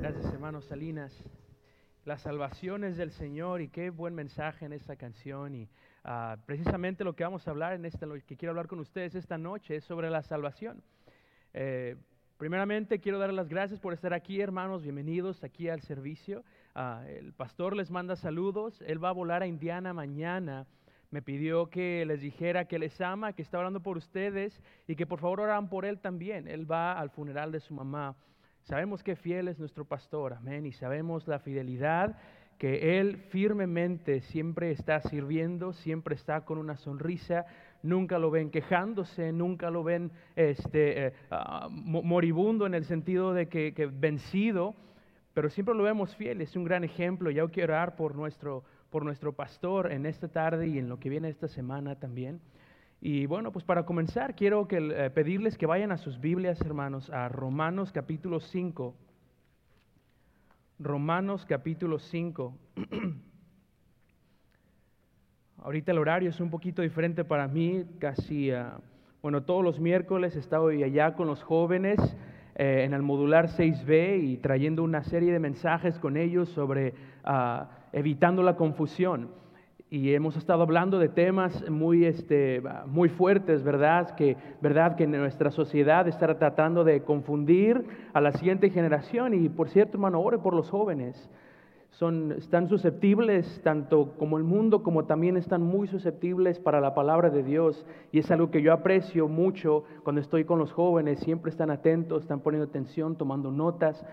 Gracias, hermanos Salinas. La salvación es del Señor y qué buen mensaje en esta canción. Y ah, precisamente lo que vamos a hablar en esta, lo que quiero hablar con ustedes esta noche es sobre la salvación. Eh, primeramente, quiero dar las gracias por estar aquí, hermanos. Bienvenidos aquí al servicio. Ah, el pastor les manda saludos. Él va a volar a Indiana mañana me pidió que les dijera que les ama, que está orando por ustedes y que por favor oran por él también. Él va al funeral de su mamá. Sabemos que fiel es nuestro pastor, amén, y sabemos la fidelidad que él firmemente siempre está sirviendo, siempre está con una sonrisa, nunca lo ven quejándose, nunca lo ven este, eh, ah, moribundo en el sentido de que, vencido, pero siempre lo vemos fiel, es un gran ejemplo. Yo quiero orar por nuestro, por nuestro pastor en esta tarde y en lo que viene esta semana también. Y bueno, pues para comenzar, quiero que, eh, pedirles que vayan a sus Biblias, hermanos, a Romanos capítulo 5. Romanos capítulo 5. Ahorita el horario es un poquito diferente para mí, casi, uh, bueno, todos los miércoles he estado allá con los jóvenes eh, en el modular 6B y trayendo una serie de mensajes con ellos sobre uh, evitando la confusión y hemos estado hablando de temas muy, este, muy fuertes, ¿verdad? Que, ¿verdad? que nuestra sociedad está tratando de confundir a la siguiente generación. Y por cierto, hermano, ore por los jóvenes. Son, están susceptibles, tanto como el mundo, como también están muy susceptibles para la palabra de Dios. Y es algo que yo aprecio mucho cuando estoy con los jóvenes. Siempre están atentos, están poniendo atención, tomando notas.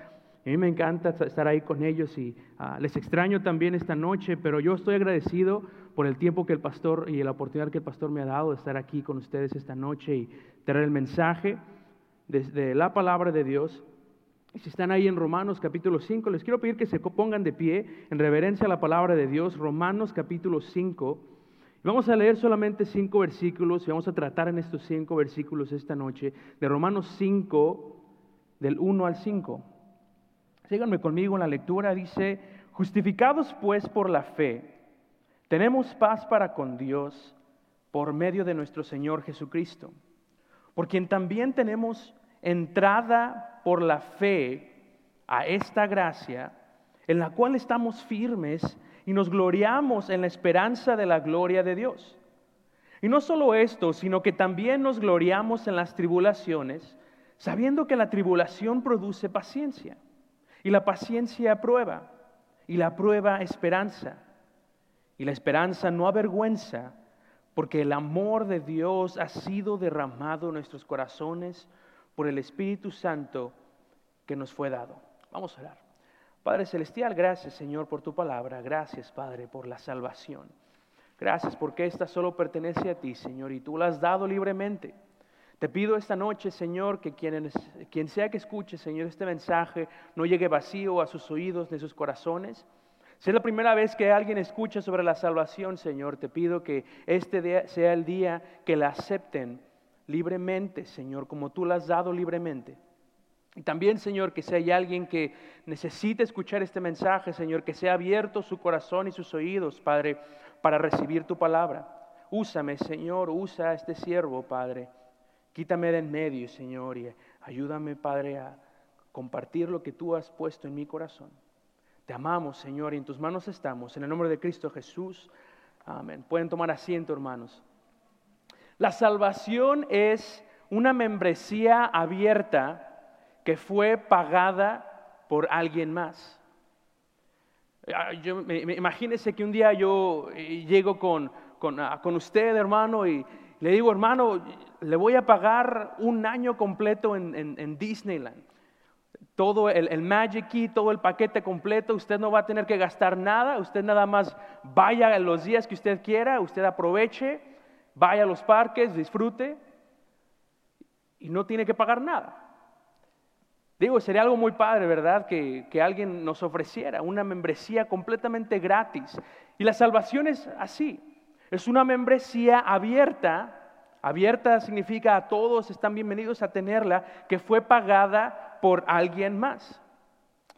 A mí me encanta estar ahí con ellos y ah, les extraño también esta noche, pero yo estoy agradecido por el tiempo que el pastor y la oportunidad que el pastor me ha dado de estar aquí con ustedes esta noche y traer el mensaje desde la palabra de Dios. Si están ahí en Romanos capítulo 5, les quiero pedir que se pongan de pie en reverencia a la palabra de Dios, Romanos capítulo 5. Vamos a leer solamente cinco versículos y vamos a tratar en estos cinco versículos esta noche de Romanos 5, del 1 al 5. Síganme conmigo en la lectura, dice, justificados pues por la fe, tenemos paz para con Dios por medio de nuestro Señor Jesucristo, por quien también tenemos entrada por la fe a esta gracia, en la cual estamos firmes y nos gloriamos en la esperanza de la gloria de Dios. Y no solo esto, sino que también nos gloriamos en las tribulaciones, sabiendo que la tribulación produce paciencia y la paciencia prueba, y la prueba esperanza. Y la esperanza no avergüenza, porque el amor de Dios ha sido derramado en nuestros corazones por el Espíritu Santo que nos fue dado. Vamos a orar. Padre Celestial, gracias Señor por tu palabra. Gracias Padre por la salvación. Gracias porque esta solo pertenece a ti, Señor, y tú la has dado libremente. Te pido esta noche, Señor, que quien, sea que escuche, Señor, este mensaje no llegue vacío a sus oídos ni a sus corazones. Si es la primera vez que alguien escucha sobre la salvación, Señor, te pido que este sea el día que la acepten libremente, Señor, como tú la has dado libremente. Y también, Señor, que si hay alguien que necesite escuchar este mensaje, Señor, que sea abierto su corazón y sus oídos, Padre, para recibir tu palabra. Úsame, Señor, usa a este siervo, Padre Quítame de en medio, Señor, y ayúdame, Padre, a compartir lo que tú has puesto en mi corazón. Te amamos, Señor, y en tus manos estamos. En el nombre de Cristo Jesús. Amén. Pueden tomar asiento, hermanos. La salvación es una membresía abierta que fue pagada por alguien más. Ah, imagínese que un día yo eh, llego con, con, ah, con usted, hermano, y le digo, hermano, le voy a pagar un año completo en, Disneyland. Todo el, Magic Key, todo el paquete completo, usted no va a tener que gastar nada, usted nada más vaya los días que usted quiera, usted aproveche, vaya a los parques, disfrute y no tiene que pagar nada. Digo, sería algo muy padre, ¿verdad? Que, que alguien nos ofreciera una membresía completamente gratis. Y la salvación es así. Es una membresía abierta. Abierta significa a todos están bienvenidos a tenerla, que fue pagada por alguien más.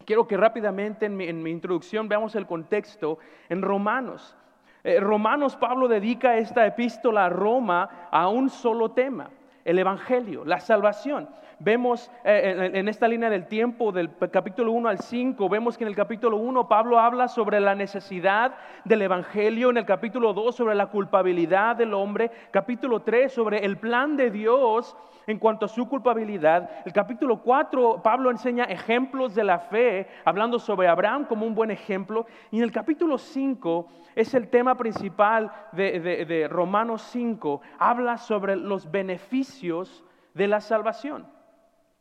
Quiero que rápidamente en mi, introducción veamos el contexto en Romanos. Eh, Romanos, Pablo dedica esta epístola a Roma a un solo tema, el Evangelio, la salvación. Vemos eh, en, esta línea del tiempo, del capítulo 1 al 5, vemos que en el capítulo 1 Pablo habla sobre la necesidad del Evangelio, en el capítulo 2 sobre la culpabilidad del hombre, capítulo 3 sobre el plan de Dios en cuanto a su culpabilidad. El capítulo 4 Pablo enseña ejemplos de la fe, hablando sobre Abraham como un buen ejemplo. Y en el capítulo 5 es el tema principal de, de Romanos 5, habla sobre los beneficios de la salvación.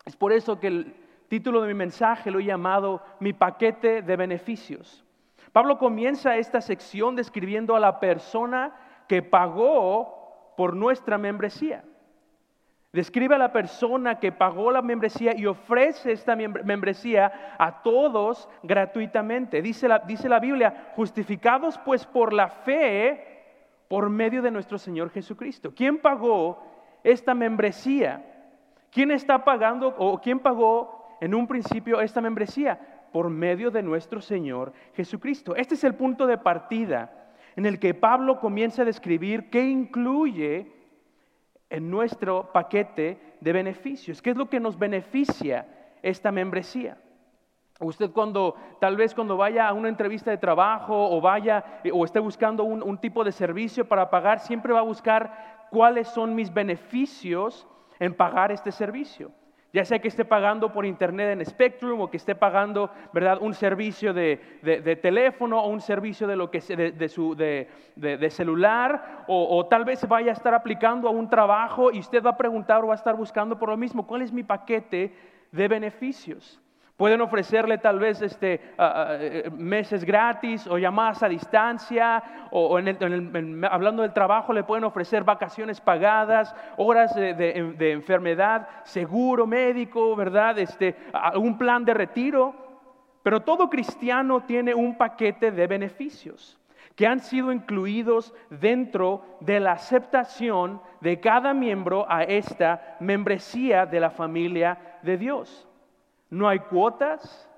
Es por eso que el título de mi mensaje lo he llamado Mi paquete de beneficios. Pablo comienza esta sección describiendo a la persona que pagó por nuestra membresía. Describe a la persona que pagó la membresía y ofrece esta membresía a todos gratuitamente. Dice la, dice la Biblia, justificados pues por la fe por medio de nuestro Señor Jesucristo. ¿Quién pagó esta membresía? ¿Quién está pagando o quién pagó en un principio esta membresía? Por medio de nuestro Señor Jesucristo. Este es el punto de partida en el que Pablo comienza a describir qué incluye en nuestro paquete de beneficios, qué es lo que nos beneficia esta membresía. Usted cuando, tal vez cuando vaya a una entrevista de trabajo o vaya o esté buscando un, un tipo de servicio para pagar, siempre va a buscar cuáles son mis beneficios en pagar este servicio. Ya sea que esté pagando por internet en Spectrum o que esté pagando ¿verdad? un servicio de, teléfono o un servicio de, lo que, de, su, de celular o, tal vez vaya a estar aplicando a un trabajo y usted va a preguntar o va a estar buscando por lo mismo, ¿cuál es mi paquete de beneficios? Pueden ofrecerle tal vez este, ah, ah, eh, meses gratis o llamadas a distancia, o, hablando del trabajo le pueden ofrecer vacaciones pagadas, horas de, enfermedad, seguro médico, ¿verdad? Este, un plan de retiro. Pero todo cristiano tiene un paquete de beneficios que han sido incluidos dentro de la aceptación de cada miembro a esta membresía de la familia de Dios no hay cuotas,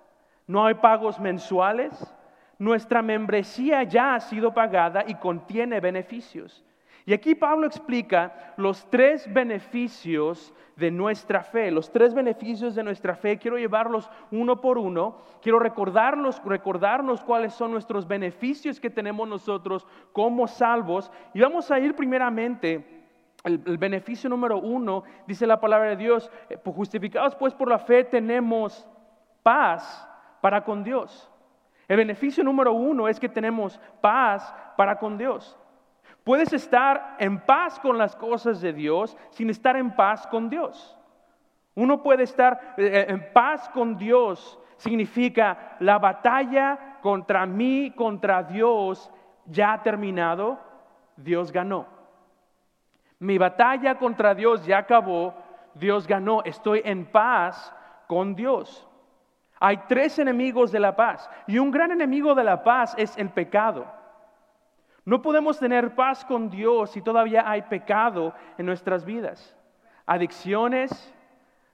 no hay pagos mensuales. Nuestra membresía ya ha sido pagada y contiene beneficios. Y aquí Pablo explica los tres beneficios de nuestra fe, los tres beneficios de nuestra fe. Quiero llevarlos uno por uno. Quiero recordarlos, recordarnos cuáles son nuestros beneficios que tenemos nosotros como salvos. Y vamos a ir primeramente el, beneficio número uno, dice la palabra de Dios, eh, pues justificados pues por la fe tenemos paz para con Dios. El beneficio número uno es que tenemos paz para con Dios. Puedes estar en paz con las cosas de Dios sin estar en paz con Dios. Uno puede estar eh, eh, en paz con Dios, significa la batalla contra mí, contra Dios, ya ha terminado, Dios ganó. Mi batalla contra Dios ya acabó, Dios ganó, estoy en paz con Dios. Hay tres enemigos de la paz y un gran enemigo de la paz es el pecado. No podemos tener paz con Dios si todavía hay pecado en nuestras vidas. Adicciones,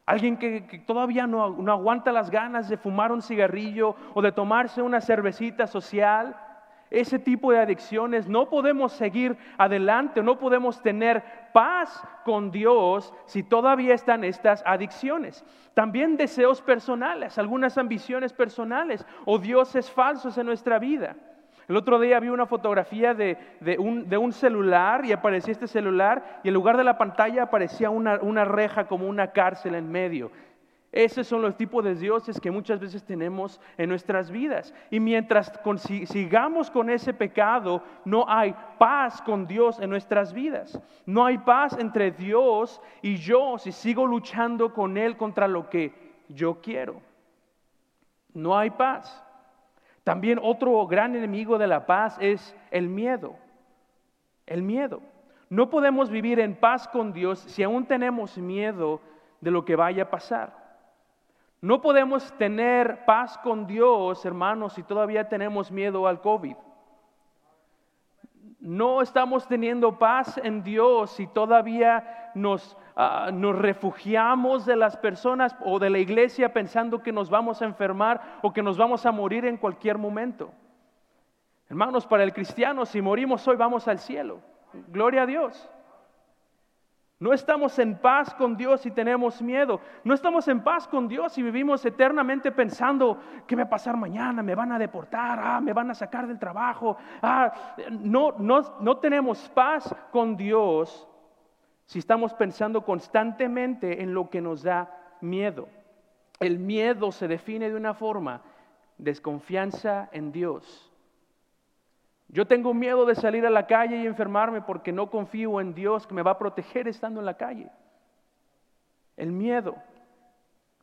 alguien que, todavía no, no aguanta las ganas de fumar un cigarrillo o de tomarse una cervecita social ese tipo de adicciones, no podemos seguir adelante, no podemos tener paz con Dios si todavía están estas adicciones. También deseos personales, algunas ambiciones personales o dioses falsos en nuestra vida. El otro día vi una fotografía de, un, celular y aparecía este celular y en lugar de la pantalla aparecía una, una reja como una cárcel en medio. Esos son los tipos de dioses que muchas veces tenemos en nuestras vidas. Y mientras sigamos con ese pecado, no hay paz con Dios en nuestras vidas. No hay paz entre Dios y yo si sigo luchando con Él contra lo que yo quiero. No hay paz. También otro gran enemigo de la paz es el miedo. El miedo. No podemos vivir en paz con Dios si aún tenemos miedo de lo que vaya a pasar. No podemos tener paz con Dios, hermanos, si todavía tenemos miedo al COVID. No estamos teniendo paz en Dios si todavía nos, ah, nos, refugiamos de las personas o de la iglesia pensando que nos vamos a enfermar o que nos vamos a morir en cualquier momento. Hermanos, para el cristiano, si morimos hoy vamos al cielo. Gloria a Dios. No estamos en paz con Dios si tenemos miedo. No estamos en paz con Dios si vivimos eternamente pensando, ¿qué va a pasar mañana? ¿Me van a deportar? Ah, ¿me van a sacar del trabajo? Ah, no, no, no tenemos paz con Dios si estamos pensando constantemente en lo que nos da miedo. El miedo se define de una forma, desconfianza en Dios. Yo tengo miedo de salir a la calle y enfermarme porque no confío en Dios que me va a proteger estando en la calle. El miedo.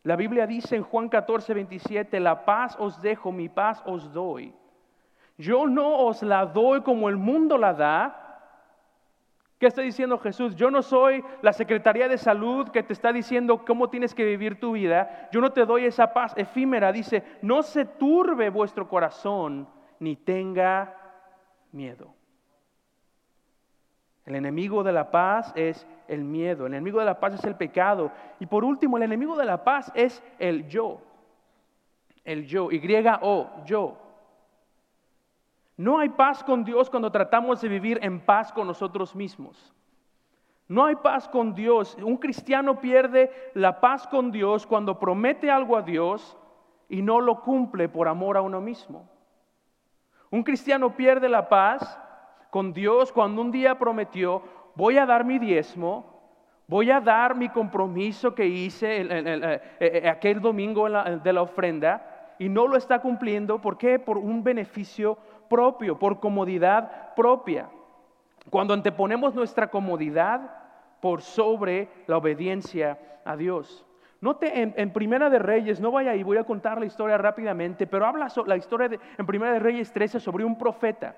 La Biblia dice en Juan 14, 27, la paz os dejo, mi paz os doy. Yo no os la doy como el mundo la da. ¿Qué está diciendo Jesús? Yo no soy la Secretaría de Salud que te está diciendo cómo tienes que vivir tu vida. Yo no te doy esa paz efímera. Dice, no se turbe vuestro corazón ni tenga miedo. El enemigo de la paz es el miedo, el enemigo de la paz es el pecado. Y por último, el enemigo de la paz es el yo. El yo, Y-O, yo. No hay paz con Dios cuando tratamos de vivir en paz con nosotros mismos. No hay paz con Dios. Un cristiano pierde la paz con Dios cuando promete algo a Dios y no lo cumple por amor a uno mismo. Un cristiano pierde la paz con Dios cuando un día prometió, voy a dar mi diezmo, voy a dar mi compromiso que hice eh, eh, aquel domingo de la ofrenda y no lo está cumpliendo. ¿Por qué? Por un beneficio propio, por comodidad propia. Cuando anteponemos nuestra comodidad por sobre la obediencia a Dios. Note en, Primera de Reyes, no vaya ahí, voy a contar la historia rápidamente, pero habla la historia en Primera de Reyes 13 sobre un profeta.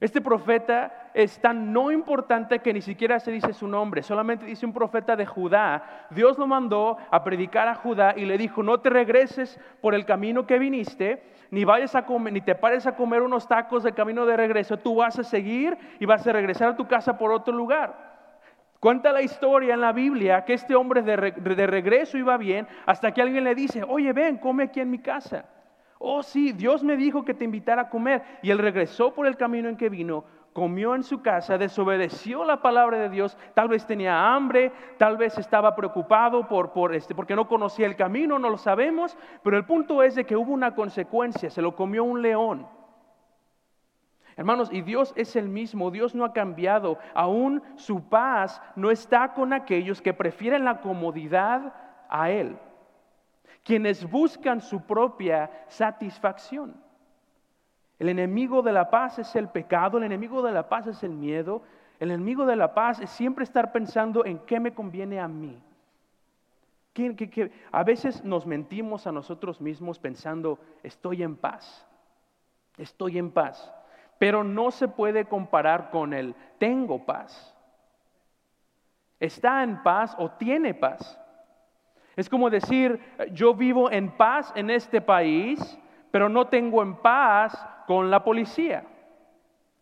Este profeta es tan no importante que ni siquiera se dice su nombre, solamente dice un profeta de Judá. Dios lo mandó a predicar a Judá y le dijo, no te regreses por el camino que viniste, ni vayas a ni te pares a comer unos tacos de camino de regreso, tú vas a seguir y vas a regresar a tu casa por otro lugar. Cuenta la historia en la Biblia que este hombre de, regreso iba bien hasta que alguien le dice, oye, ven, come aquí en mi casa. Oh, sí, Dios me dijo que te invitara a comer. Y él regresó por el camino en que vino, comió en su casa, desobedeció la palabra de Dios, tal vez tenía hambre, tal vez estaba preocupado por, por este, porque no conocía el camino, no lo sabemos, pero el punto es de que hubo una consecuencia, se lo comió un león. Hermanos, y Dios es el mismo, Dios no ha cambiado. Aún su paz no está con aquellos que prefieren la comodidad a Él, quienes buscan su propia satisfacción. El enemigo de la paz es el pecado, el enemigo de la paz es el miedo, el enemigo de la paz es siempre estar pensando en qué me conviene a mí. a veces nos mentimos a nosotros mismos pensando, estoy en paz, estoy en paz pero no se puede comparar con el tengo paz. Está en paz o tiene paz. Es como decir, yo vivo en paz en este país, pero no tengo en paz con la policía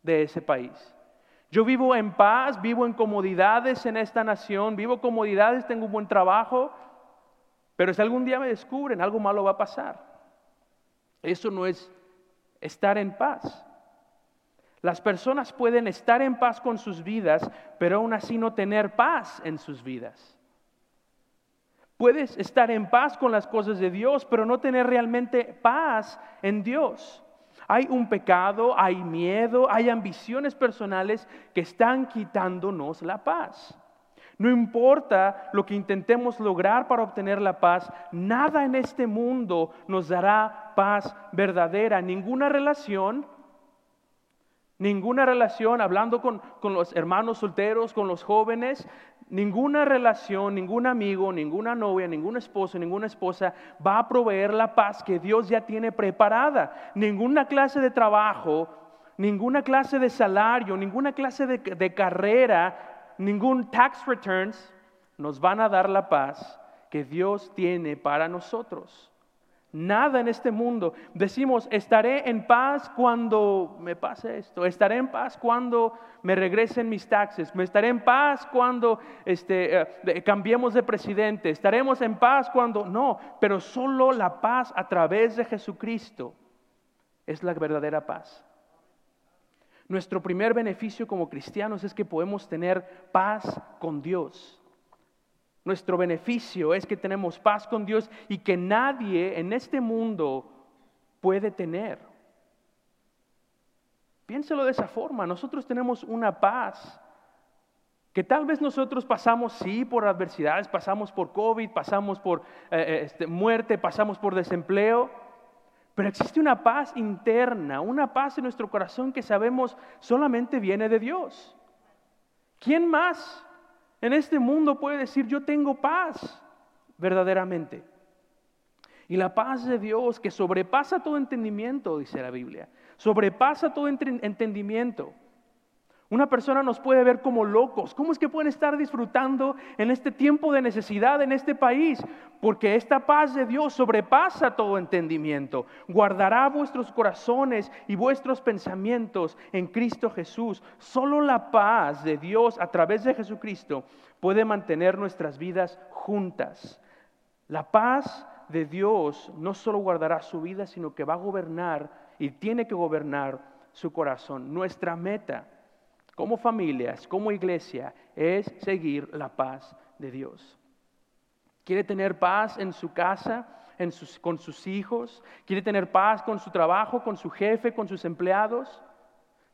de ese país. Yo vivo en paz, vivo en comodidades en esta nación, vivo comodidades, tengo un buen trabajo, pero si algún día me descubren, algo malo va a pasar. Eso no es estar en paz. Las personas pueden estar en paz con sus vidas, pero aún así no tener paz en sus vidas. Puedes estar en paz con las cosas de Dios, pero no tener realmente paz en Dios. Hay un pecado, hay miedo, hay ambiciones personales que están quitándonos la paz. No importa lo que intentemos lograr para obtener la paz, nada en este mundo nos dará paz verdadera. Ninguna relación, Ninguna relación, hablando con, los hermanos solteros, con los jóvenes, ninguna relación, ningún amigo, ninguna novia, ningún esposo, ninguna esposa va a proveer la paz que Dios ya tiene preparada. Ninguna clase de trabajo, ninguna clase de salario, ninguna clase de, de carrera, ningún tax returns nos van a dar la paz que Dios tiene para nosotros. Nada en este mundo. Decimos, estaré en paz cuando me pase esto. Estaré en paz cuando me regresen mis taxes. Me estaré en paz cuando este, eh, cambiemos de presidente. Estaremos en paz cuando... No, pero solo la paz a través de Jesucristo es la verdadera paz. Nuestro primer beneficio como cristianos es que podemos tener paz con Dios. Nuestro beneficio es que tenemos paz con Dios y que nadie en este mundo puede tener. Piénselo de esa forma. Nosotros tenemos una paz que tal vez nosotros pasamos, sí, por adversidades, pasamos por COVID, pasamos por eh, eh, este, muerte, pasamos por desempleo, pero existe una paz interna, una paz en nuestro corazón que sabemos solamente viene de Dios. ¿Quién más en este mundo puede decir yo tengo paz verdaderamente? Y la paz de Dios que sobrepasa todo entendimiento, dice la Biblia, sobrepasa todo entendimiento. Una persona nos puede ver como locos. ¿Cómo es que pueden estar disfrutando en este tiempo de necesidad en este país? Porque esta paz de Dios sobrepasa todo entendimiento. Guardará vuestros corazones y vuestros pensamientos en Cristo Jesús. Solo la paz de Dios a través de Jesucristo puede mantener nuestras vidas juntas. La paz de Dios no solo guardará su vida, sino que va a gobernar y tiene que gobernar su corazón. Nuestra meta como familias, como iglesia, es seguir la paz de Dios. ¿Quiere tener paz en su casa, con sus hijos? ¿Quiere tener paz con su trabajo, con su jefe, con sus empleados?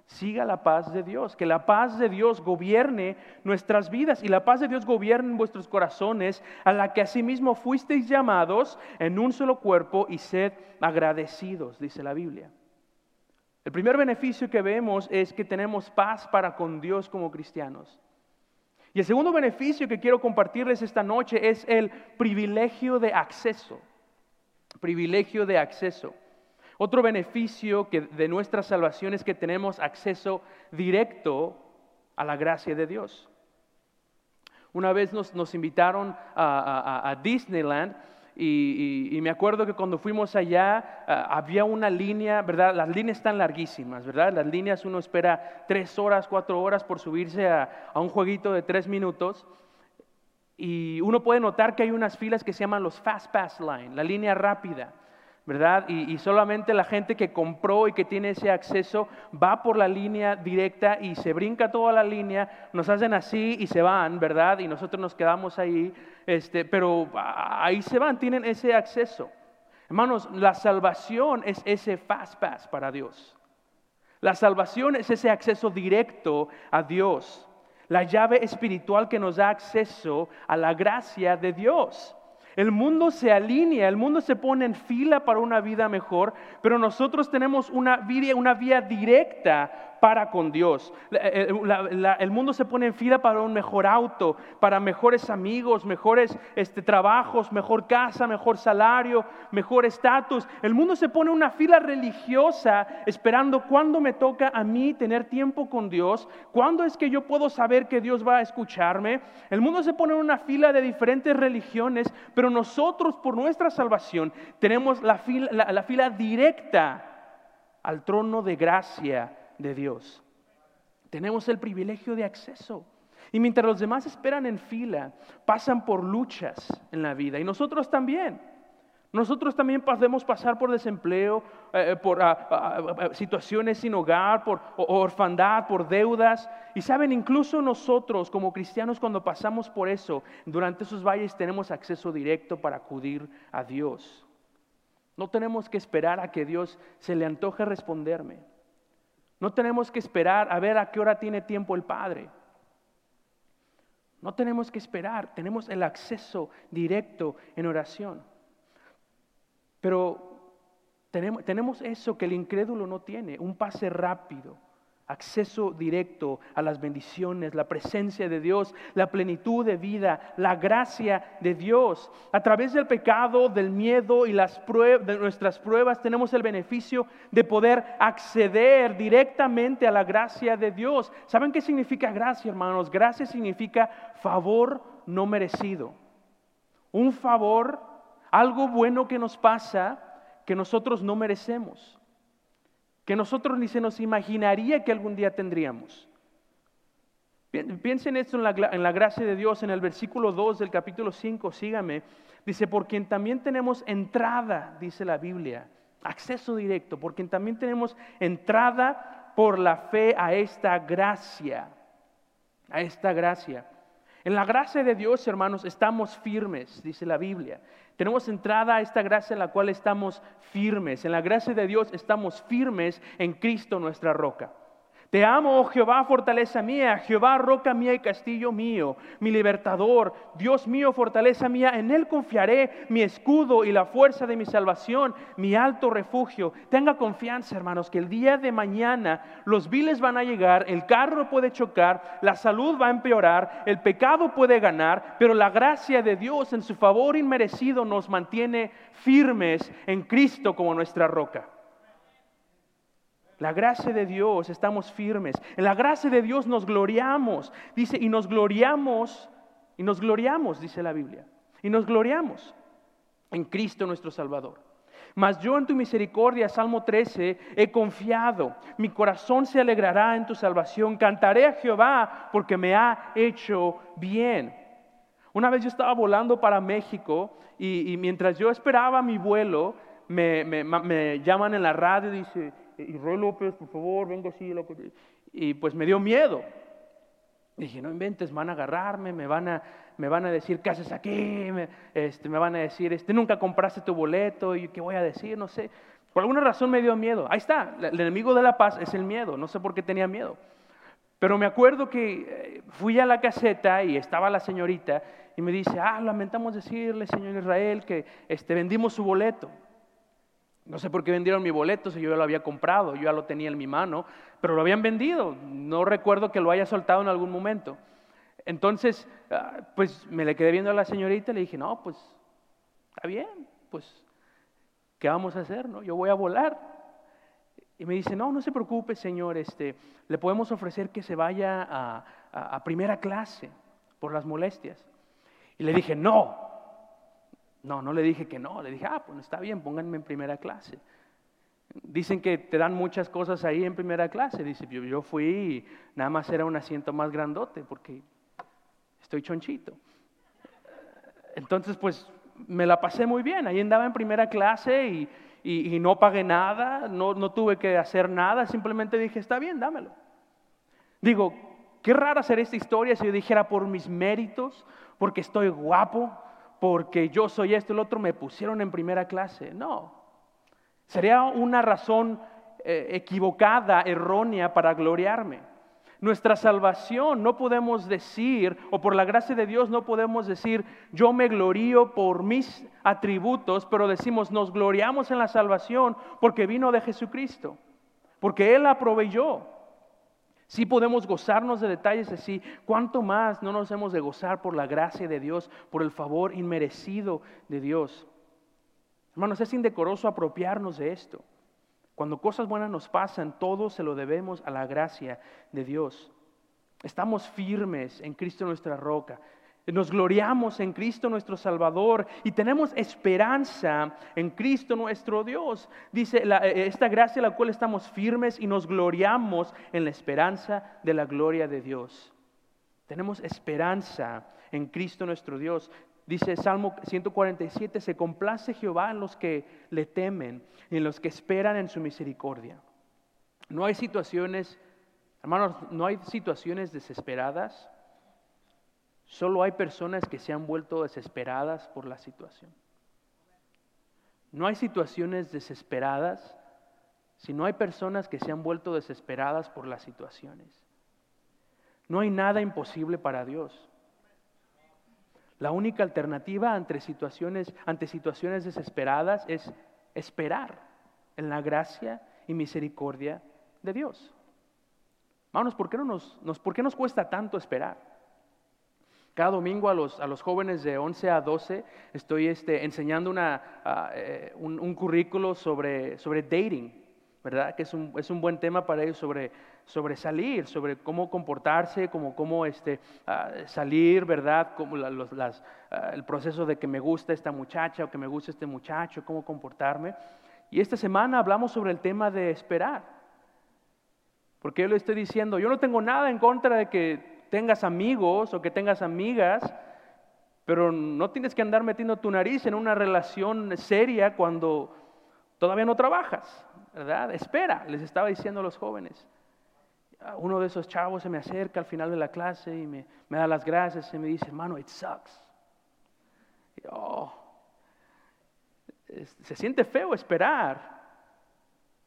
Siga la paz de Dios, que la paz de Dios gobierne nuestras vidas y la paz de Dios gobierne vuestros corazones, a la que asimismo fuisteis llamados en un solo cuerpo y sed agradecidos, dice la Biblia. El primer beneficio que vemos es que tenemos paz para con Dios como cristianos. Y el segundo beneficio que quiero compartirles esta noche es el privilegio de acceso. Privilegio de acceso. Otro beneficio que de nuestra salvación es que tenemos acceso directo a la gracia de Dios. Una vez nos, invitaron a Disneyland y, me acuerdo que cuando fuimos allá ah, había una línea, ¿verdad? Las líneas están larguísimas, ¿verdad? Las líneas uno espera tres horas, cuatro horas por subirse a, a un jueguito de tres minutos. Y uno puede notar que hay unas filas que se llaman los Fast Pass Line, la línea rápida. ¿Verdad? Y, solamente la gente que compró y que tiene ese acceso va por la línea directa y se brinca toda la línea, nos hacen así y se van, ¿verdad? Y nosotros nos quedamos ahí, este, pero ahí se van, tienen ese acceso. Hermanos, la salvación es ese fast pass para Dios. La salvación es ese acceso directo a Dios. La llave espiritual que nos da acceso a la gracia de Dios. El mundo se alinea, el mundo se pone en fila para una vida mejor, pero nosotros tenemos una vía, directa para con Dios. Eh, eh, el mundo se pone en fila para un mejor auto, para mejores amigos, mejores este, trabajos, mejor casa, mejor salario, mejor estatus. El mundo se pone en una fila religiosa esperando cuándo me toca a mí tener tiempo con Dios, cuándo es que yo puedo saber que Dios va a escucharme. El mundo se pone en una fila de diferentes religiones, pero nosotros por nuestra salvación tenemos la fila, la fila directa al trono de gracia de Dios. Tenemos el privilegio de acceso. Y mientras los demás esperan en fila, pasan por luchas en la vida. Y nosotros también. Nosotros también podemos pasar por desempleo, eh, eh, por ah, ah, ah, situaciones sin hogar, por orfandad, por deudas. Y saben, incluso nosotros como cristianos cuando pasamos por eso, durante esos valles tenemos acceso directo para acudir a Dios. No tenemos que esperar a que Dios se le antoje responderme. No tenemos que esperar a ver a qué hora tiene tiempo el Padre. No tenemos que esperar, tenemos el acceso directo en oración. Pero tenemos, eso que el incrédulo no tiene, un pase rápido acceso directo a las bendiciones, la presencia de Dios, la plenitud de vida, la gracia de Dios. A través del pecado, del miedo y las pruebas, de nuestras pruebas tenemos el beneficio de poder acceder directamente a la gracia de Dios. ¿Saben qué significa gracia, hermanos? Gracia significa favor no merecido. Un favor, algo bueno que nos pasa que nosotros no merecemos que nosotros ni se nos imaginaría que algún día tendríamos. Piensen esto en la, en la, gracia de Dios, en el versículo 2 del capítulo 5, sígame. Dice, por quien también tenemos entrada, dice la Biblia, acceso directo, por quien también tenemos entrada por la fe a esta gracia, a esta gracia. En la gracia de Dios, hermanos, estamos firmes, dice la Biblia. Tenemos entrada a esta gracia en la cual estamos firmes. En la gracia de Dios estamos firmes en Cristo nuestra roca. Te amo, oh Jehová, fortaleza mía, Jehová, roca mía y castillo mío, mi libertador, Dios mío, fortaleza mía, en Él confiaré, mi escudo y la fuerza de mi salvación, mi alto refugio. Tenga confianza, hermanos, que el día de mañana los viles van a llegar, el carro puede chocar, la salud va a empeorar, el pecado puede ganar, pero la gracia de Dios en su favor inmerecido nos mantiene firmes en Cristo como nuestra roca. La gracia de Dios, estamos firmes. En la gracia de Dios nos gloriamos. Dice, y nos gloriamos, y nos gloriamos, dice la Biblia. Y nos gloriamos en Cristo nuestro Salvador. Mas yo en tu misericordia, Salmo 13, he confiado. Mi corazón se alegrará en tu salvación. Cantaré a Jehová porque me ha hecho bien. Una vez yo estaba volando para México y, mientras yo esperaba mi vuelo, me, me llaman en la radio y dice, y Roy López, por favor, vengo así. Y pues me dio miedo. Dije, no inventes, van a agarrarme, me van a, me van a decir, ¿qué haces aquí? Me, este, me van a decir, este, nunca compraste tu boleto, y qué voy a decir, no sé. Por alguna razón me dio miedo. Ahí está, el enemigo de la paz es el miedo, no sé por qué tenía miedo. Pero me acuerdo que eh, fui a la caseta y estaba la señorita y me dice, ah, lamentamos decirle, señor Israel, que este, vendimos su boleto. No sé por qué vendieron mi boleto si yo ya lo había comprado, yo ya lo tenía en mi mano, pero lo habían vendido. No recuerdo que lo haya soltado en algún momento. Entonces, ah, pues me le quedé viendo a la señorita y le dije, no, pues está bien, pues, ¿qué vamos a hacer? No? Yo voy a volar. Y me dice, no, no se preocupe, señor, este, le podemos ofrecer que se vaya a, a primera clase por las molestias. Y le dije, no, no, no le dije que no, le dije, ah, pues está bien, pónganme en primera clase. Dicen que te dan muchas cosas ahí en primera clase. Dice, yo, fui y nada más era un asiento más grandote porque estoy chonchito. Entonces, pues me la pasé muy bien. Ahí andaba en primera clase y, y, no pagué nada, no, no tuve que hacer nada, simplemente dije, está bien, dámelo. Digo, qué rara sería esta historia si yo dijera por mis méritos, porque estoy guapo, porque yo soy esto y el otro, me pusieron en primera clase. No. Sería una razón eh, equivocada, errónea para gloriarme. Nuestra salvación no podemos decir, o por la gracia de Dios no podemos decir, yo me glorío por mis atributos, pero decimos, nos gloriamos en la salvación porque vino de Jesucristo, porque Él la proveyó. Sí podemos gozarnos de detalles así. ¿Cuánto más no nos hemos de gozar por la gracia de Dios, por el favor inmerecido de Dios? Hermanos, es indecoroso apropiarnos de esto. Cuando cosas buenas nos pasan, todo se lo debemos a la gracia de Dios. Estamos firmes en Cristo nuestra roca. Nos gloriamos en Cristo nuestro Salvador y tenemos esperanza en Cristo nuestro Dios. Dice eh, esta gracia en la cual estamos firmes y nos gloriamos en la esperanza de la gloria de Dios. Tenemos esperanza en Cristo nuestro Dios. Dice Salmo 147, se complace Jehová en los que le temen y en los que esperan en su misericordia. No hay situaciones, hermanos, no hay situaciones desesperadas Solo hay personas que se han vuelto desesperadas por la situación. No hay situaciones desesperadas, sino hay personas que se han vuelto desesperadas por las situaciones. No hay nada imposible para Dios. La única alternativa ante situaciones, ante situaciones desesperadas es esperar en la gracia y misericordia de Dios. Hermanos, ¿por qué, no nos, ¿por qué nos cuesta tanto esperar? Cada domingo a los, a los jóvenes de 11 a 12 estoy este, enseñando una, ah, eh, un, currículo sobre, sobre dating, ¿verdad? Que es un, es un buen tema para ellos sobre, sobre salir, sobre cómo comportarse, cómo, cómo este, ah, salir, ¿verdad? Como las, ah, el proceso de que me gusta esta muchacha o que me gusta este muchacho, cómo comportarme. Y esta semana hablamos sobre el tema de esperar. Porque yo le estoy diciendo, yo no tengo nada en contra de que tengas amigos o que tengas amigas, pero no tienes que andar metiendo tu nariz en una relación seria cuando todavía no trabajas, ¿verdad? Espera, les estaba diciendo a los jóvenes. uno de esos chavos se me acerca al final de la clase y me, da las gracias y me dice, hermano, it sucks. Oh, se siente feo esperar,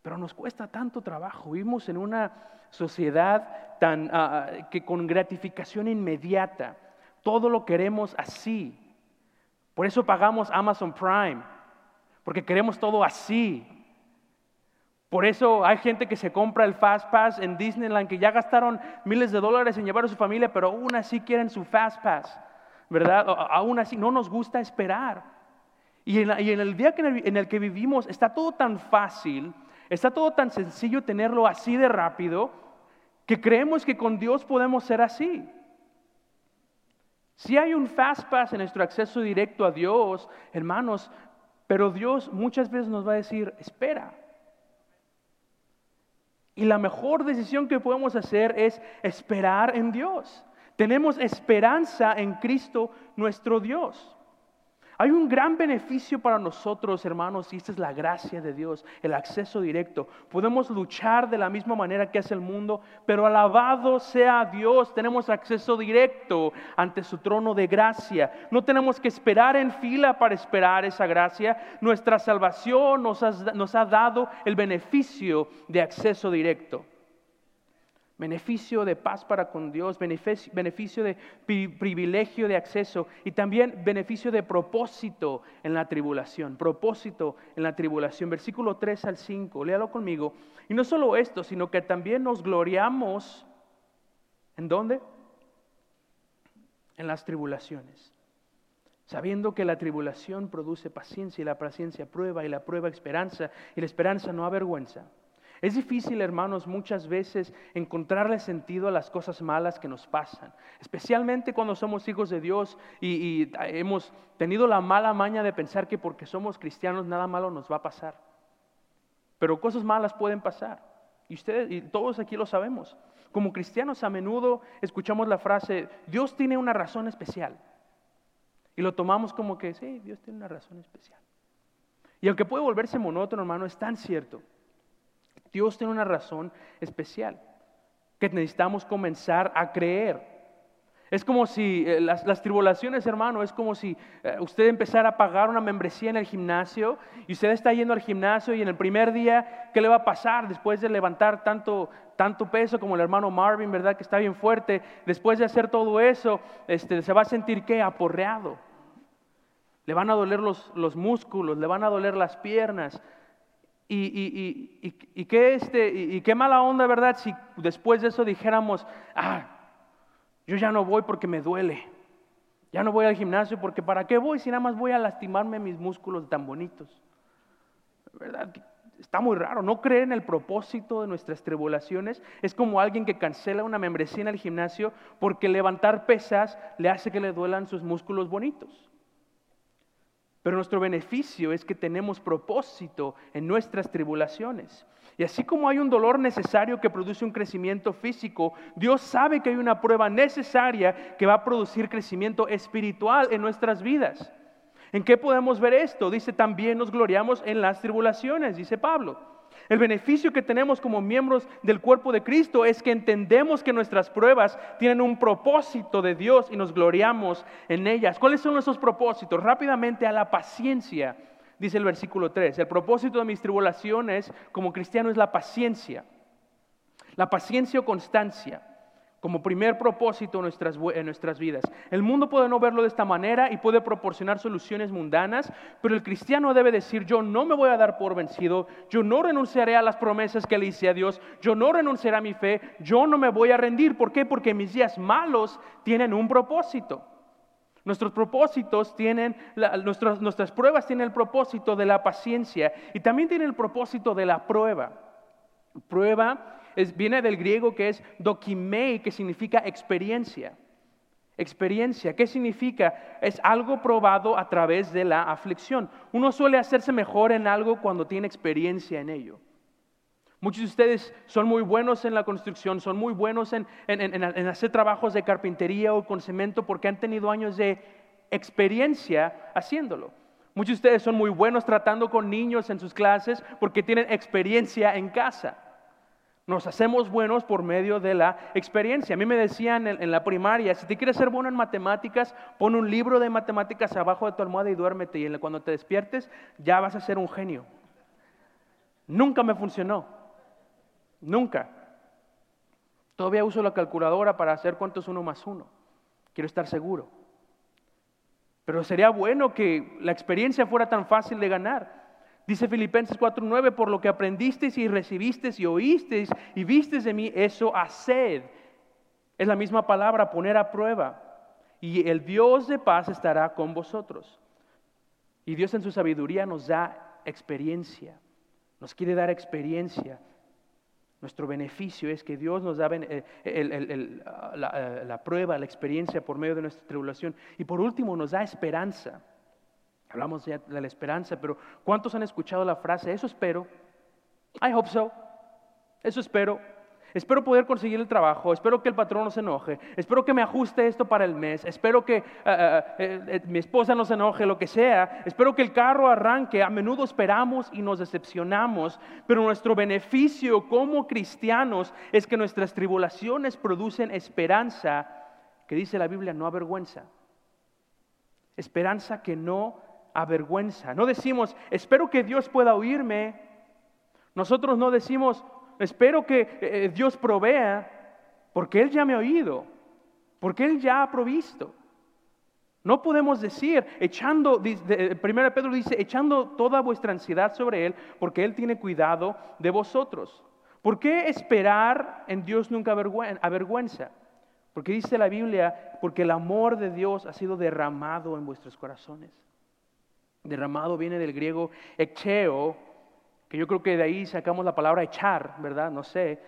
pero nos cuesta tanto trabajo. Vivimos en una sociedad tan, ah, que con gratificación inmediata, todo lo queremos así. Por eso pagamos Amazon Prime, porque queremos todo así. Por eso hay gente que se compra el Fast Pass en Disneyland, que ya gastaron miles de dólares en llevar a su familia, pero aún así quieren su Fast Pass, ¿verdad? Aún así no nos gusta esperar. Y en, el día en el que vivimos está todo tan fácil, está todo tan sencillo tenerlo así de rápido, que creemos que con Dios podemos ser así. Si hay un Fast Pass en nuestro acceso directo a Dios, hermanos, pero Dios muchas veces nos va a decir, espera. Y la mejor decisión que podemos hacer es esperar en Dios. Tenemos esperanza en Cristo nuestro Dios. Hay un gran beneficio para nosotros, hermanos, y esta es la gracia de Dios, el acceso directo. Podemos luchar de la misma manera que hace el mundo, pero alabado sea Dios, tenemos acceso directo ante su trono de gracia. No tenemos que esperar en fila para esperar esa gracia. Nuestra salvación nos ha, nos ha dado el beneficio de acceso directo beneficio de paz para con Dios, beneficio, de privilegio de acceso y también beneficio de propósito en la tribulación, propósito en la tribulación. Versículo 3 al 5, léalo conmigo. Y no solo esto, sino que también nos gloriamos, ¿en dónde? En las tribulaciones. Sabiendo que la tribulación produce paciencia y la paciencia prueba y la prueba esperanza y la esperanza no avergüenza es difícil, hermanos, muchas veces encontrarle sentido a las cosas malas que nos pasan, especialmente cuando somos hijos de Dios y, hemos tenido la mala maña de pensar que porque somos cristianos nada malo nos va a pasar. Pero cosas malas pueden pasar. Y ustedes y todos aquí lo sabemos. Como cristianos a menudo escuchamos la frase, Dios tiene una razón especial. Y lo tomamos como que, sí, Dios tiene una razón especial. Y aunque puede volverse monótono, hermano, es tan cierto. Dios tiene una razón especial que necesitamos comenzar a creer. Es como si eh, las, tribulaciones, hermano, es como si eh, usted empezara a pagar una membresía en el gimnasio y usted está yendo al gimnasio y en el primer día, ¿qué le va a pasar después de levantar tanto, tanto peso como el hermano Marvin, verdad? Que está bien fuerte. Después de hacer todo eso, este, se va a sentir ¿qué? Aporreado. Le van a doler los, los músculos, le van a doler las piernas, y, qué este, y, qué mala onda, ¿verdad? Si después de eso dijéramos, ah, yo ya no voy porque me duele. Ya no voy al gimnasio porque ¿para qué voy si nada más voy a lastimarme mis músculos tan bonitos? ¿Verdad? Está muy raro. No creer en el propósito de nuestras tribulaciones es como alguien que cancela una membresía en el gimnasio porque levantar pesas le hace que le duelan sus músculos bonitos. Pero nuestro beneficio es que tenemos propósito en nuestras tribulaciones. Y así como hay un dolor necesario que produce un crecimiento físico, Dios sabe que hay una prueba necesaria que va a producir crecimiento espiritual en nuestras vidas. ¿En qué podemos ver esto? Dice, también nos gloriamos en las tribulaciones, dice Pablo. El beneficio que tenemos como miembros del cuerpo de Cristo es que entendemos que nuestras pruebas tienen un propósito de Dios y nos gloriamos en ellas. ¿Cuáles son esos propósitos? Rápidamente a la paciencia, dice el versículo 3. El propósito de mis tribulaciones como cristiano es la paciencia. La paciencia o constancia como primer propósito en nuestras, nuestras vidas. El mundo puede no verlo de esta manera y puede proporcionar soluciones mundanas, pero el cristiano debe decir, yo no me voy a dar por vencido, yo no renunciaré a las promesas que le hice a Dios, yo no renunciaré a mi fe, yo no me voy a rendir. ¿Por qué? Porque mis días malos tienen un propósito. Nuestros propósitos tienen, nuestras, nuestras pruebas tienen el propósito de la paciencia y también tienen el propósito de la prueba. Prueba viene del griego que es dokimei, que significa experiencia. Experiencia, ¿qué significa? Es algo probado a través de la aflicción. Uno suele hacerse mejor en algo cuando tiene experiencia en ello. Muchos de ustedes son muy buenos en la construcción, son muy buenos en, en, hacer trabajos de carpintería o con cemento porque han tenido años de experiencia haciéndolo. Muchos de ustedes son muy buenos tratando con niños en sus clases porque tienen experiencia en casa. Nos hacemos buenos por medio de la experiencia. A mí me decían en, la primaria, si te quieres ser bueno en matemáticas, pon un libro de matemáticas abajo de tu almohada y duérmete. Y cuando te despiertes, ya vas a ser un genio. Nunca me funcionó. Nunca. Todavía uso la calculadora para hacer cuánto es uno más uno. Quiero estar seguro. Pero sería bueno que la experiencia fuera tan fácil de ganar. Dice Filipenses 4:9, por lo que aprendisteis y recibisteis y oísteis y visteis de mí, eso haced. Es la misma palabra, poner a prueba. Y el Dios de paz estará con vosotros. Y Dios en su sabiduría nos da experiencia, nos quiere dar experiencia. Nuestro beneficio es que Dios nos da eh, eh, la prueba, la experiencia por medio de nuestra tribulación. Y por último nos da esperanza. Hablamos ya de la esperanza, pero ¿cuántos han escuchado la frase, eso espero? I hope so. Eso espero. Espero poder conseguir el trabajo, espero que el patrón no se enoje, espero que me ajuste esto para el mes, espero que eh, eh, eh, mi esposa no se enoje, lo que sea, espero que el carro arranque. A menudo esperamos y nos decepcionamos, pero nuestro beneficio como cristianos es que nuestras tribulaciones producen esperanza, que dice la Biblia, no avergüenza. Esperanza que no avergüenza. No decimos, espero que Dios pueda oírme. Nosotros no decimos, espero que eh, eh, Dios provea, porque Él ya me ha oído, porque Él ya ha provisto. No podemos decir, echando, 1 eh, Pedro dice, echando toda vuestra ansiedad sobre Él, porque Él tiene cuidado de vosotros. ¿Por qué esperar en Dios nunca avergüenza? Porque dice la Biblia, porque el amor de Dios ha sido derramado en vuestros corazones. Derramado viene del griego echeo, que yo creo que de ahí sacamos la palabra echar, ¿verdad? No sé,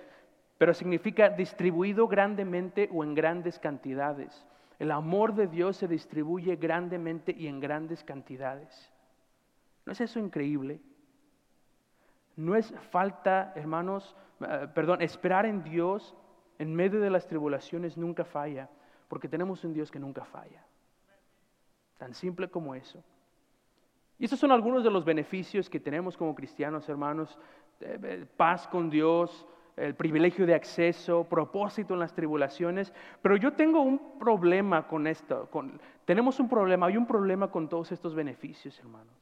pero significa distribuido grandemente o en grandes cantidades. El amor de Dios se distribuye grandemente y en grandes cantidades. ¿No es eso increíble? No es falta, hermanos, eh, perdón, esperar en Dios en medio de las tribulaciones nunca falla, porque tenemos un Dios que nunca falla. Tan simple como eso. Y esos son algunos de los beneficios que tenemos como cristianos, hermanos. Eh, eh, paz con Dios, el privilegio de acceso, propósito en las tribulaciones. Pero yo tengo un problema con esto. tenemos un problema, hay un problema con todos estos beneficios, hermanos.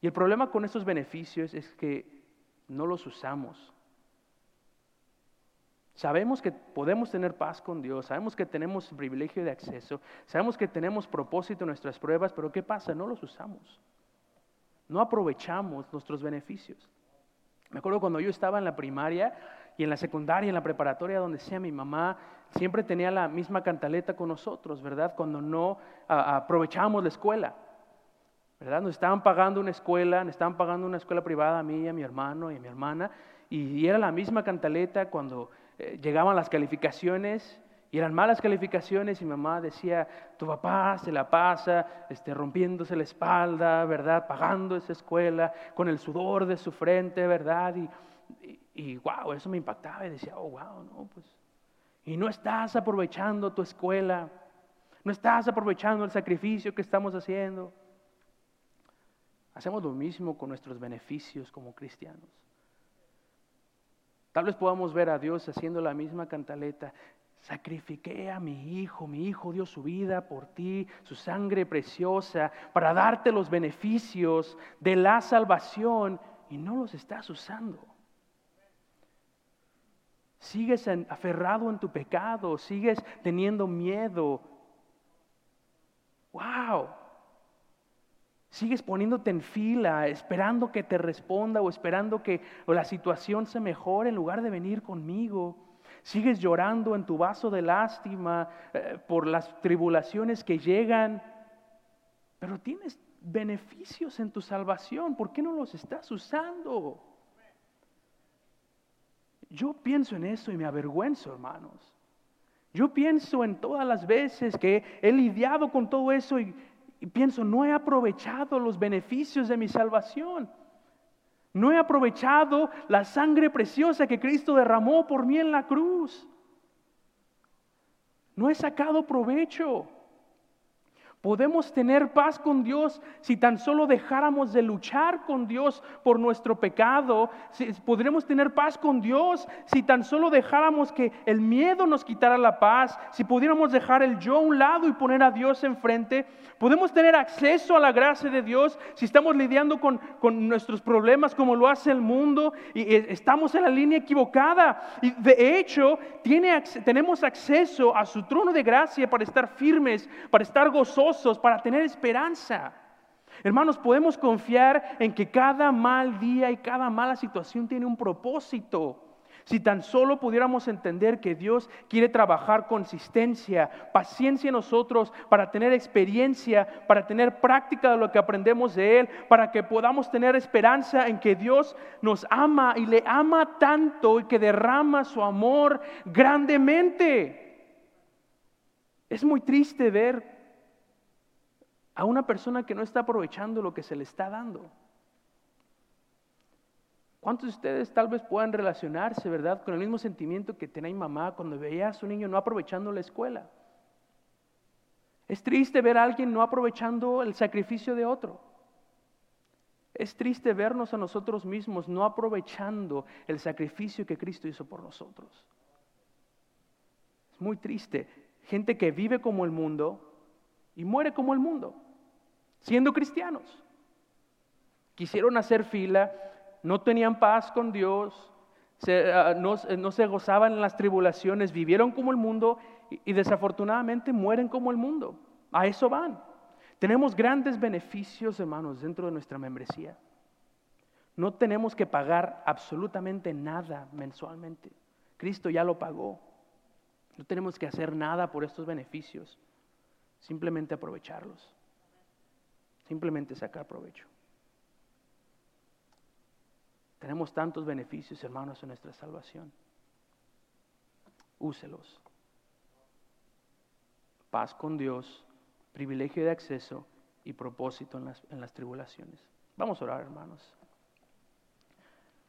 Y el problema con estos beneficios es que no los usamos. Sabemos que podemos tener paz con Dios, sabemos que tenemos privilegio de acceso, sabemos que tenemos propósito en nuestras pruebas, pero ¿qué pasa? No los usamos no aprovechamos nuestros beneficios. Me acuerdo cuando yo estaba en la primaria y en la secundaria, en la preparatoria, donde sea mi mamá, siempre tenía la misma cantaleta con nosotros, ¿verdad? Cuando no aprovechábamos la escuela, ¿verdad? Nos estaban pagando una escuela, nos estaban pagando una escuela privada a mí, a mi hermano y a mi hermana, y, era la misma cantaleta cuando eh, llegaban las calificaciones y eran malas calificaciones y mamá decía, tu papá se la pasa este, rompiéndose la espalda, ¿verdad? Pagando esa escuela con el sudor de su frente, ¿verdad? Y, y, wow, eso me impactaba y decía, oh, wow, no, pues. Y no estás aprovechando tu escuela, no estás aprovechando el sacrificio que estamos haciendo. Hacemos lo mismo con nuestros beneficios como cristianos. Tal vez podamos ver a Dios haciendo la misma cantaleta sacrifiqué a mi hijo, mi hijo dio su vida por ti, su sangre preciosa, para darte los beneficios de la salvación y no los estás usando. Sigues aferrado en tu pecado, sigues teniendo miedo. ¡Wow! Sigues poniéndote en fila, esperando que te responda o esperando que la situación se mejore en lugar de venir conmigo. Sigues llorando en tu vaso de lástima eh, por las tribulaciones que llegan, pero tienes beneficios en tu salvación. ¿Por qué no los estás usando? Yo pienso en eso y me avergüenzo, hermanos. Yo pienso en todas las veces que he lidiado con todo eso y, y pienso, no he aprovechado los beneficios de mi salvación. No he aprovechado la sangre preciosa que Cristo derramó por mí en la cruz. No he sacado provecho. Podemos tener paz con Dios si tan solo dejáramos de luchar con Dios por nuestro pecado. podremos tener paz con Dios si tan solo dejáramos que el miedo nos quitara la paz, si pudiéramos dejar el yo a un lado y poner a Dios enfrente. Podemos tener acceso a la gracia de Dios si estamos lidiando con, con nuestros problemas como lo hace el mundo y estamos en la línea equivocada. Y de hecho, tiene, tenemos acceso a su trono de gracia para estar firmes, para estar gozosos para tener esperanza. Hermanos, podemos confiar en que cada mal día y cada mala situación tiene un propósito. Si tan solo pudiéramos entender que Dios quiere trabajar consistencia, paciencia en nosotros para tener experiencia, para tener práctica de lo que aprendemos de Él, para que podamos tener esperanza en que Dios nos ama y le ama tanto y que derrama su amor grandemente. Es muy triste ver a una persona que no está aprovechando lo que se le está dando. ¿Cuántos de ustedes tal vez puedan relacionarse, verdad, con el mismo sentimiento que tenía mamá cuando veía a su niño no aprovechando la escuela? Es triste ver a alguien no aprovechando el sacrificio de otro. Es triste vernos a nosotros mismos no aprovechando el sacrificio que Cristo hizo por nosotros. Es muy triste. Gente que vive como el mundo y muere como el mundo siendo cristianos. Quisieron hacer fila, no tenían paz con Dios, ah, no, se gozaban en las tribulaciones, vivieron como el mundo y, y desafortunadamente mueren como el mundo. A eso van. Tenemos grandes beneficios, hermanos, dentro de nuestra membresía. No tenemos que pagar absolutamente nada mensualmente. Cristo ya lo pagó. No tenemos que hacer nada por estos beneficios, simplemente aprovecharlos. Simplemente sacar provecho. Tenemos tantos beneficios, hermanos, en nuestra salvación. Úselos. Paz con Dios, privilegio de acceso y propósito en las, en las tribulaciones. Vamos a orar, hermanos.